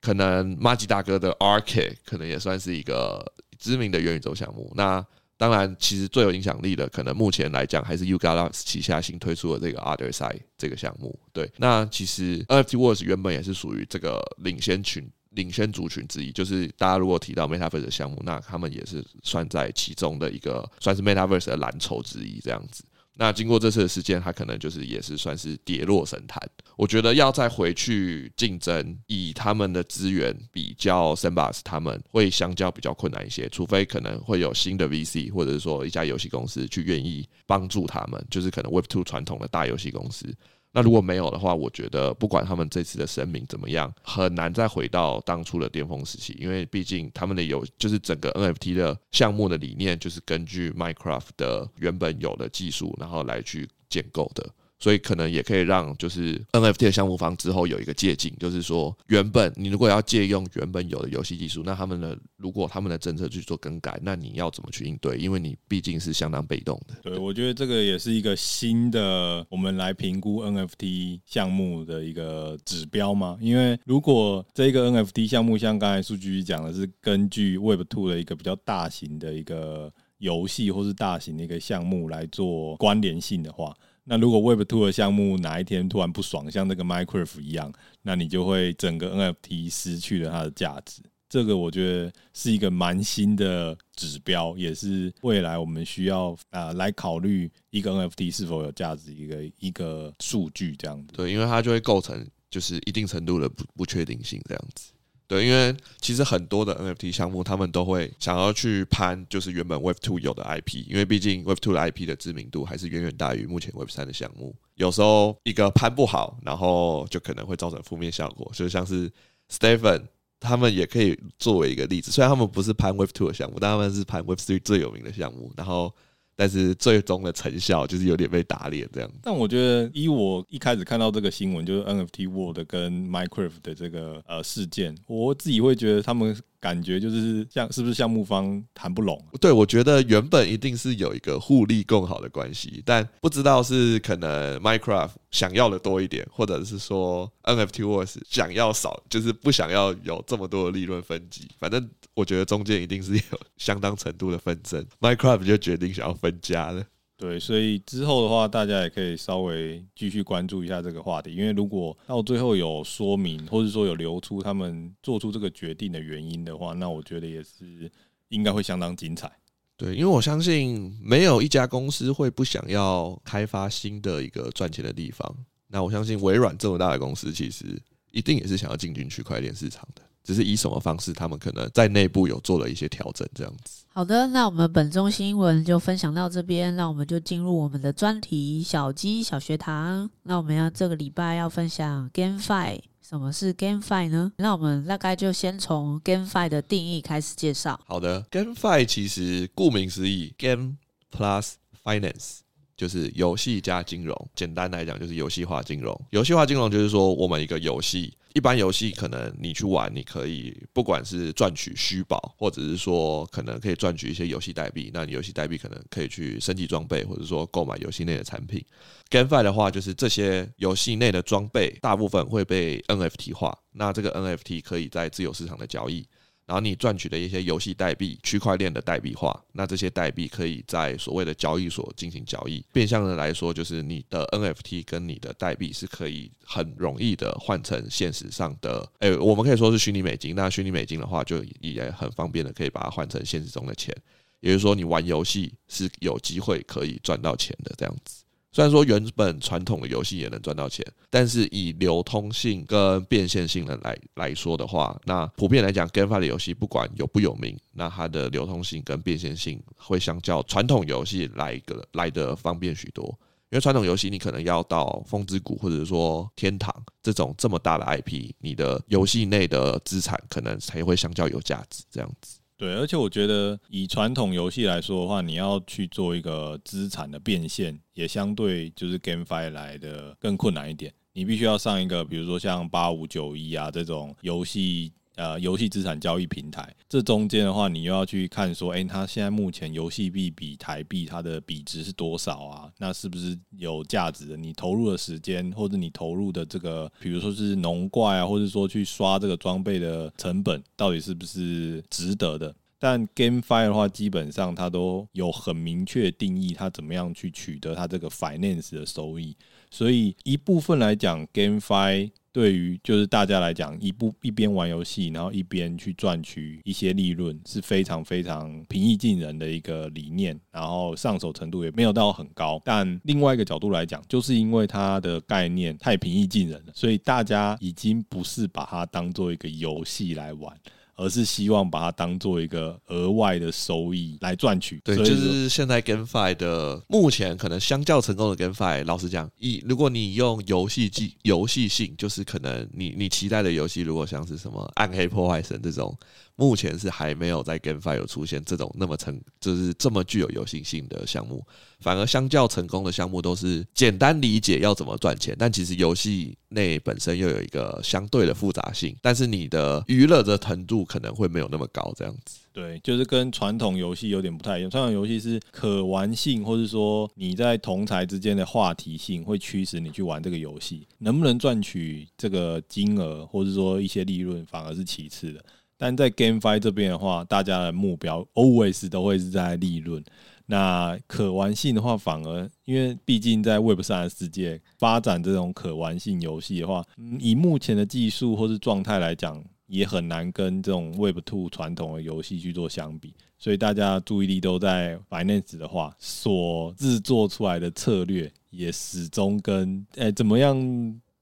可能麻吉大哥的 Arcade 可能也算是一个知名的元宇宙项目。那当然，其实最有影响力的，可能目前来讲还是 u g a l a x 旗下新推出的这个 Otherside 这个项目。对，那其实 NFT World 原本也是属于这个领先群、领先族群之一。就是大家如果提到 Metaverse 的项目，那他们也是算在其中的一个，算是 Metaverse 的蓝筹之一，这样子。那经过这次的事件，他可能就是也是算是跌落神坛。我觉得要再回去竞争，以他们的资源比较 s a n b o x 他们会相较比较困难一些。除非可能会有新的 VC，或者是说一家游戏公司去愿意帮助他们，就是可能 Web Two 传统的大游戏公司。那如果没有的话，我觉得不管他们这次的声明怎么样，很难再回到当初的巅峰时期，因为毕竟他们的有就是整个 NFT 的项目的理念，就是根据 Minecraft 的原本有的技术，然后来去建构的。所以可能也可以让就是 NFT 的项目方之后有一个借镜，就是说原本你如果要借用原本有的游戏技术，那他们的如果他们的政策去做更改，那你要怎么去应对？因为你毕竟是相当被动的。对，我觉得这个也是一个新的我们来评估 NFT 项目的一个指标嘛。因为如果这个 NFT 项目像刚才数据讲的是根据 Web Two 的一个比较大型的一个游戏或是大型的一个项目来做关联性的话。那如果 Web Two 的项目哪一天突然不爽，像那个 Minecraft 一样，那你就会整个 NFT 失去了它的价值。这个我觉得是一个蛮新的指标，也是未来我们需要啊、来考虑一个 NFT 是否有价值一个一个数据这样子。对，因为它就会构成就是一定程度的不不确定性这样子。对，因为其实很多的 NFT 项目，他们都会想要去攀，就是原本 Web Two 有的 IP，因为毕竟 Web Two 的 IP 的知名度还是远远大于目前 Web 三的项目。有时候一个攀不好，然后就可能会造成负面效果。就像是 Stephen 他们也可以作为一个例子，虽然他们不是攀 Web Two 的项目，但他们是攀 Web Three 最有名的项目，然后。但是最终的成效就是有点被打脸这样。但我觉得，依我一开始看到这个新闻，就是 NFT World 跟 Minecraft 的这个呃事件，我自己会觉得他们。感觉就是像是不是项目方谈不拢？对，我觉得原本一定是有一个互利共好的关系，但不知道是可能 Minecraft 想要的多一点，或者是说 NFT World 想要少，就是不想要有这么多的利润分级。反正我觉得中间一定是有相当程度的纷争，Minecraft 就决定想要分家了。对，所以之后的话，大家也可以稍微继续关注一下这个话题，因为如果到最后有说明，或者说有流出他们做出这个决定的原因的话，那我觉得也是应该会相当精彩。对，因为我相信没有一家公司会不想要开发新的一个赚钱的地方。那我相信微软这么大的公司，其实一定也是想要进军区块链市场的。只是以什么方式，他们可能在内部有做了一些调整，这样子。好的，那我们本周新闻就分享到这边，那我们就进入我们的专题小鸡小学堂。那我们要这个礼拜要分享 GameFi，什么是 GameFi 呢？那我们大概就先从 GameFi 的定义开始介绍。好的，GameFi 其实顾名思义，Game Plus Finance 就是游戏加金融。简单来讲，就是游戏化金融。游戏化金融就是说，我们一个游戏。一般游戏可能你去玩，你可以不管是赚取虚宝，或者是说可能可以赚取一些游戏代币。那你游戏代币可能可以去升级装备，或者说购买游戏内的产品。GameFi 的话，就是这些游戏内的装备大部分会被 NFT 化，那这个 NFT 可以在自由市场的交易。然后你赚取的一些游戏代币，区块链的代币化，那这些代币可以在所谓的交易所进行交易。变相的来说，就是你的 NFT 跟你的代币是可以很容易的换成现实上的，诶，我们可以说是虚拟美金。那虚拟美金的话，就也很方便的可以把它换成现实中的钱。也就是说，你玩游戏是有机会可以赚到钱的这样子。虽然说原本传统的游戏也能赚到钱，但是以流通性跟变现性的来来说的话，那普遍来讲，GameFi 的游戏不管有不有名，那它的流通性跟变现性会相较传统游戏来一个来得方便许多。因为传统游戏你可能要到风之谷或者说天堂这种这么大的 IP，你的游戏内的资产可能才会相较有价值这样子。对，而且我觉得以传统游戏来说的话，你要去做一个资产的变现，也相对就是 GameFi 来的更困难一点。你必须要上一个，比如说像八五九一啊这种游戏。呃，游戏资产交易平台，这中间的话，你又要去看说，哎、它现在目前游戏币比台币它的比值是多少啊？那是不是有价值的？你投入的时间，或者你投入的这个，比如说是农怪啊，或者说去刷这个装备的成本，到底是不是值得的？但 GameFi 的话，基本上它都有很明确定义，它怎么样去取得它这个 finance 的收益。所以一部分来讲，GameFi。对于就是大家来讲，一部一边玩游戏，然后一边去赚取一些利润，是非常非常平易近人的一个理念，然后上手程度也没有到很高。但另外一个角度来讲，就是因为它的概念太平易近人了，所以大家已经不是把它当做一个游戏来玩。而是希望把它当做一个额外的收益来赚取。对，就是现在 GameFi 的目前可能相较成功的 GameFi，老实讲，以如果你用游戏机游戏性，就是可能你你期待的游戏，如果像是什么暗黑破坏神这种。目前是还没有在 GameFi 有出现这种那么成，就是这么具有游戏性的项目，反而相较成功的项目都是简单理解要怎么赚钱，但其实游戏内本身又有一个相对的复杂性，但是你的娱乐的程度可能会没有那么高，这样子。对，就是跟传统游戏有点不太一样。传统游戏是可玩性，或是说你在同侪之间的话题性会驱使你去玩这个游戏，能不能赚取这个金额，或是说一些利润，反而是其次的。但在 GameFi 这边的话，大家的目标 always 都会是在利润。那可玩性的话，反而因为毕竟在 Web 三的世界发展这种可玩性游戏的话，以目前的技术或是状态来讲，也很难跟这种 Web Two 传统的游戏去做相比。所以大家注意力都在 Finance 的话，所制作出来的策略也始终跟诶、怎么样？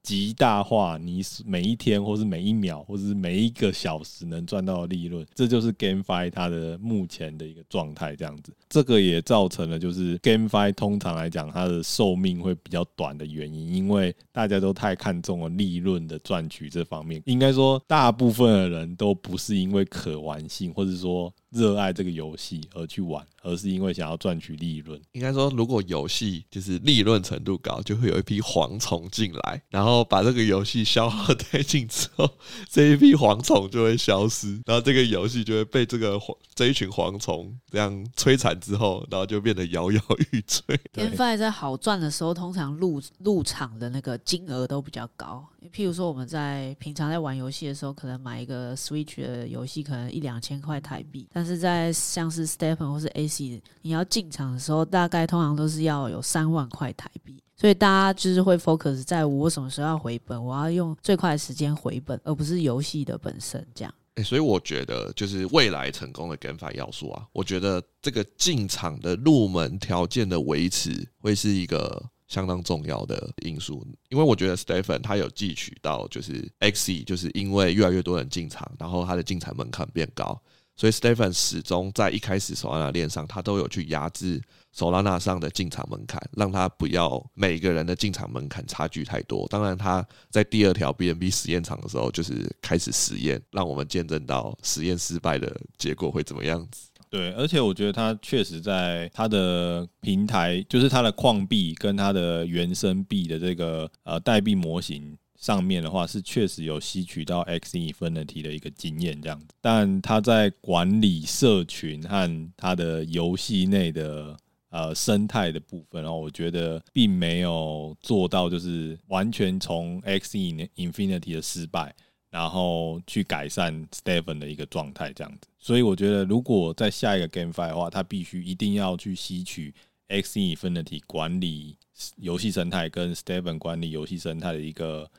极大化你每一天，或是每一秒，或者是每一个小时能赚到的利润，这就是 GameFi 它的目前的一个状态。这样子，这个也造成了就是 GameFi 通常来讲它的寿命会比较短的原因，因为大家都太看重了利润的赚取这方面。应该说，大部分的人都不是因为可玩性，或者说。热爱这个游戏而去玩，而是因为想要赚取利润。应该说，如果游戏就是利润程度高，就会有一批蝗虫进来，然后把这个游戏消耗殆尽之后，这一批蝗虫就会消失，然后这个游戏就会被这个蝗这一群蝗虫这样摧残之后，然后就变得摇摇欲坠。GameFi 在好赚的时候，通常入入场的那个金额都比较高。譬如说，我们在平常在玩游戏的时候，可能买一个 Switch 的游戏，可能一两千块台币。但是在像是 Stephen 或是 AC，你要进场的时候，大概通常都是要有三万块台币。所以大家就是会 focus 在我什么时候要回本，我要用最快的时间回本，而不是游戏的本身这样。欸，所以我觉得就是未来成功的减法要素啊，我觉得这个进场的入门条件的维持会是一个。相当重要的因素，因为我觉得 Stephen 他有汲取到，就是 Xe 就是因为越来越多人进场，然后他的进场门槛变高，所以 Stephen 始终在一开始 Solana 链上，他都有去压制 Solana 上的进场门槛，让他不要每个人的进场门槛差距太多。当然，他在第二条 BNB 实验场的时候，就是开始实验，让我们见证到实验失败的结果会怎么样子。对，而且我觉得它确实在它的平台，就是它的矿币跟它的原生币的这个呃代币模型上面的话，是确实有吸取到 XE Infinity 的一个经验这样子。但他在管理社群和他的游戏内的呃生态的部分，然后我觉得并没有做到就是完全从 XE Infinity 的失败。然后去改善 Stephen 的一个状态，这样子。所以我觉得，如果在下一个 GameFi 的话，他必须一定要去吸取 XE Infinity 管理游戏生态跟 Stephen 管理游戏生态的一个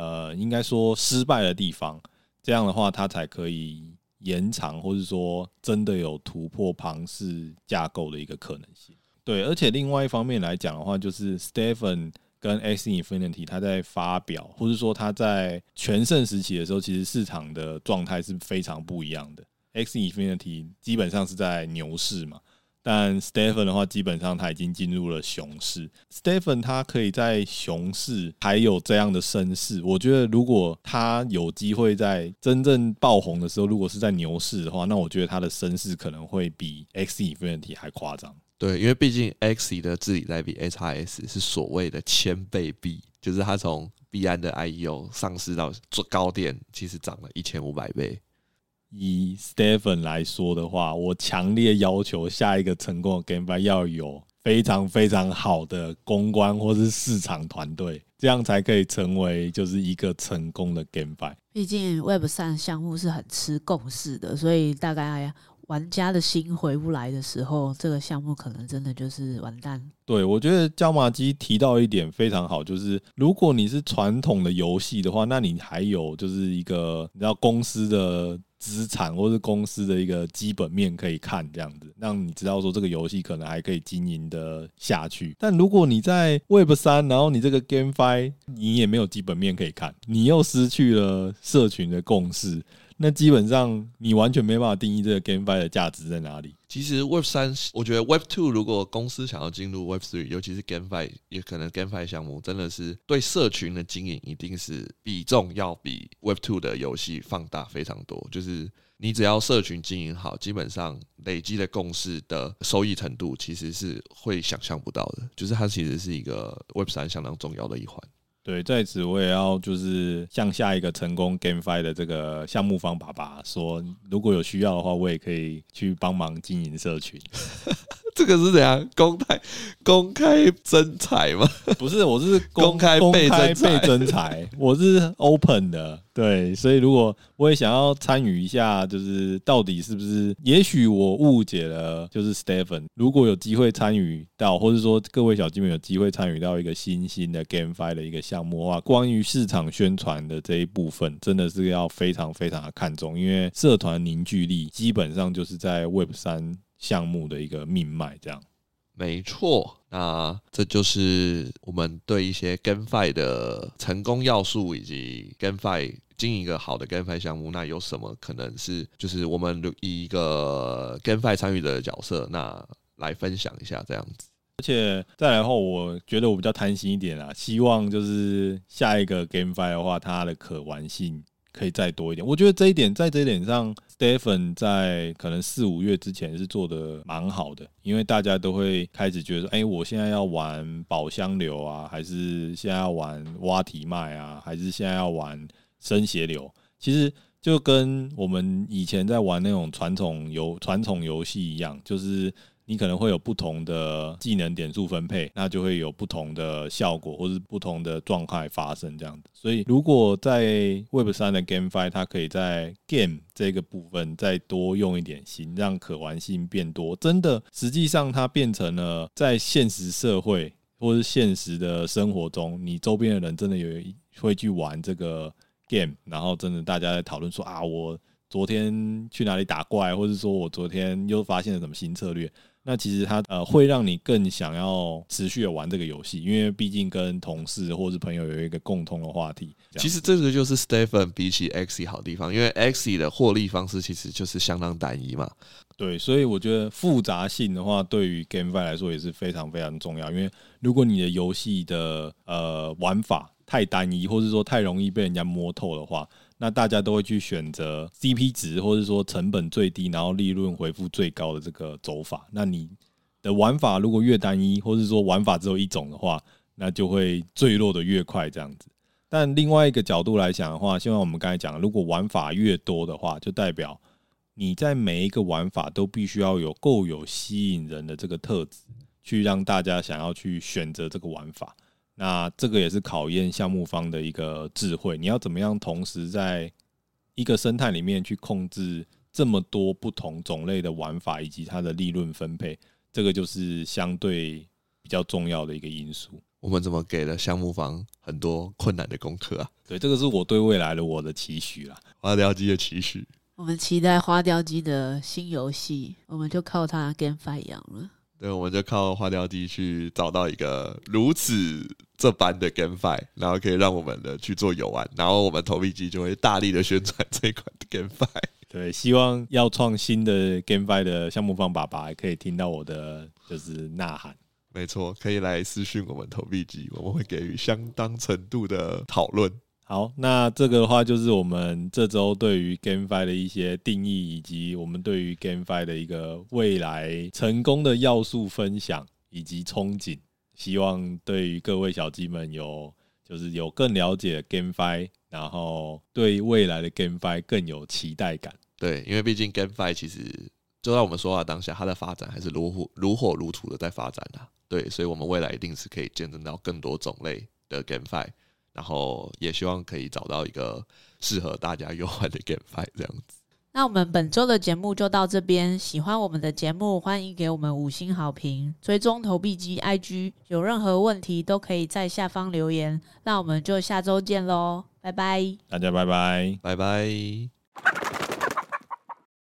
呃，应该说失败的地方。这样的话，他才可以延长，或是说真的有突破庞氏架构的一个可能性。对，而且另外一方面来讲的话，就是 Stephen。跟 X Infinity 他在发表，或是说他在全盛时期的时候，其实市场的状态是非常不一样的。X Infinity 基本上是在牛市嘛，但 Stephen 的话，基本上他已经进入了熊市。Stephen 他可以在熊市还有这样的声势，我觉得如果他有机会在真正爆红的时候，如果是在牛市的话，那我觉得他的声势可能会比 XE Infinity 还夸张。对，因为毕竟 XE 的治理代币 XRS 是所谓的千倍币，就是它从币安的 IEO 上市到最高点，其实涨了一千五百倍。以 Stephen 来说的话，我强烈要求下一个成功的 GameFi 要有非常非常好的公关或是市场团队，这样才可以成为就是一个成功的 GameFi。毕竟 Web 三项目是很吃共识的，所以大概玩家的心回不来的时候，这个项目可能真的就是完蛋。对，我觉得椒麻鸡提到一点非常好，就是如果你是传统的游戏的话，那你还有就是一个你知道公司的。资产或是公司的一个基本面可以看，这样子让你知道说这个游戏可能还可以经营的下去。但如果你在 Web 三，然后你这个 GameFi 你也没有基本面可以看，你又失去了社群的共识。那基本上你完全没办法定义这个 GameFi 的价值在哪里。其实 Web 三，我觉得 Web two 如果公司想要进入 Web three，尤其是 GameFi，也可能 GameFi 项目真的是对社群的经营一定是比重要比 Web two 的游戏放大非常多。就是你只要社群经营好，基本上累积的共识的收益程度其实是会想象不到的。就是它其实是一个 Web 三相当重要的一环。对，在此我也要就是向下一个成功 GameFi 的这个项目方爸爸说，如果有需要的话，我也可以去帮忙经营社群。这个是怎样公开公开征才吗？不是，我是公，公开被征才，被征才，我是 open 的。对，所以如果我也想要参与一下，就是到底是不是？也许我误解了，就是 Stephen。如果有机会参与到，或者说各位小鸡们有机会参与到一个新兴的 GameFi 的一个项目的话，关于市场宣传的这一部分，真的是要非常非常的看重，因为社团凝聚力基本上就是在 Web 三项目的一个命脉，这样。没错，那这就是我们对一些 GameFi 的成功要素以及 GameFi 经营一个好的 GameFi 项目，那有什么可能是就是我们以一个 GameFi 参与者的角色，那来分享一下这样子。而且再来后，我觉得我比较贪心一点啊，希望就是下一个 GameFi 的话，它的可玩性。可以再多一点，我觉得这一点在这一点上，Stephen 在可能四五月之前是做的蛮好的，因为大家都会开始觉得说，哎，我现在要玩宝箱流啊，还是现在要玩挖提卖啊，还是现在要玩升血流？其实就跟我们以前在玩那种传统游传统游戏一样，就是。你可能会有不同的技能点数分配，那就会有不同的效果，或是不同的状态发生这样子。所以，如果在 Web 三的 GameFi，它可以在 Game 这个部分再多用一点心，让可玩性变多，真的，实际上它变成了在现实社会或是现实的生活中，你周边的人真的有会去玩这个 Game，然后真的大家在讨论说啊，我昨天去哪里打怪，或者说我昨天又发现了什么新策略。那其实它呃会让你更想要持续的玩这个游戏，因为毕竟跟同事或是朋友有一个共通的话题。其实这个就是 Stephen 比起 Axie 好地方，因为 Axie 的获利方式其实就是相当单一嘛。对，所以我觉得复杂性的话，对于 GameFi 来说也是非常非常重要。因为如果你的游戏的呃玩法太单一，或者说太容易被人家摸透的话，那大家都会去选择 CP 值，或者说成本最低，然后利润回复最高的这个走法。那你的玩法如果越单一，或者说玩法只有一种的话，那就会坠落的越快这样子。但另外一个角度来讲的话，就像我们刚才讲，如果玩法越多的话，就代表你在每一个玩法都必须要有够有吸引人的这个特质，去让大家想要去选择这个玩法。那这个也是考验项目方的一个智慧，你要怎么样同时在一个生态里面去控制这么多不同种类的玩法以及它的利润分配，这个就是相对比较重要的一个因素。我们怎么给了项目方很多困难的功课啊？对，这个是我对未来的我的期许啦，花雕鸡的期许。我们期待花雕鸡的新游戏，我们就靠它 GameFi 养了。对，我们就靠花雕鸡去找到一个如此这般的 GameFi，然后可以让我们的去做游玩，然后我们投币机就会大力的宣传这一款 GameFi。对，希望要创新的 GameFi 的项目方爸爸，可以听到我的就是呐喊。没错，可以来私讯我们投币机，我们会给予相当程度的讨论。好，那这个的话就是我们这周对于 GameFi 的一些定义，以及我们对于 GameFi 的一个未来成功的要素分享以及憧憬。希望对于各位小鸡们有就是有更了解 GameFi，然后对未来的 GameFi 更有期待感。对，因为毕竟 GameFi 其实就在我们说话当下，它的发展还是如火如火如荼的在发展的啊。对，所以我们未来一定是可以见证到更多种类的 GameFi。然后也希望可以找到一个适合大家游玩的 GameFi 这样子。那我们本周的节目就到这边。喜欢我们的节目，欢迎给我们五星好评，追踪投币机 IG。有任何问题都可以在下方留言。那我们就下周见喽，拜拜！大家拜拜，拜拜。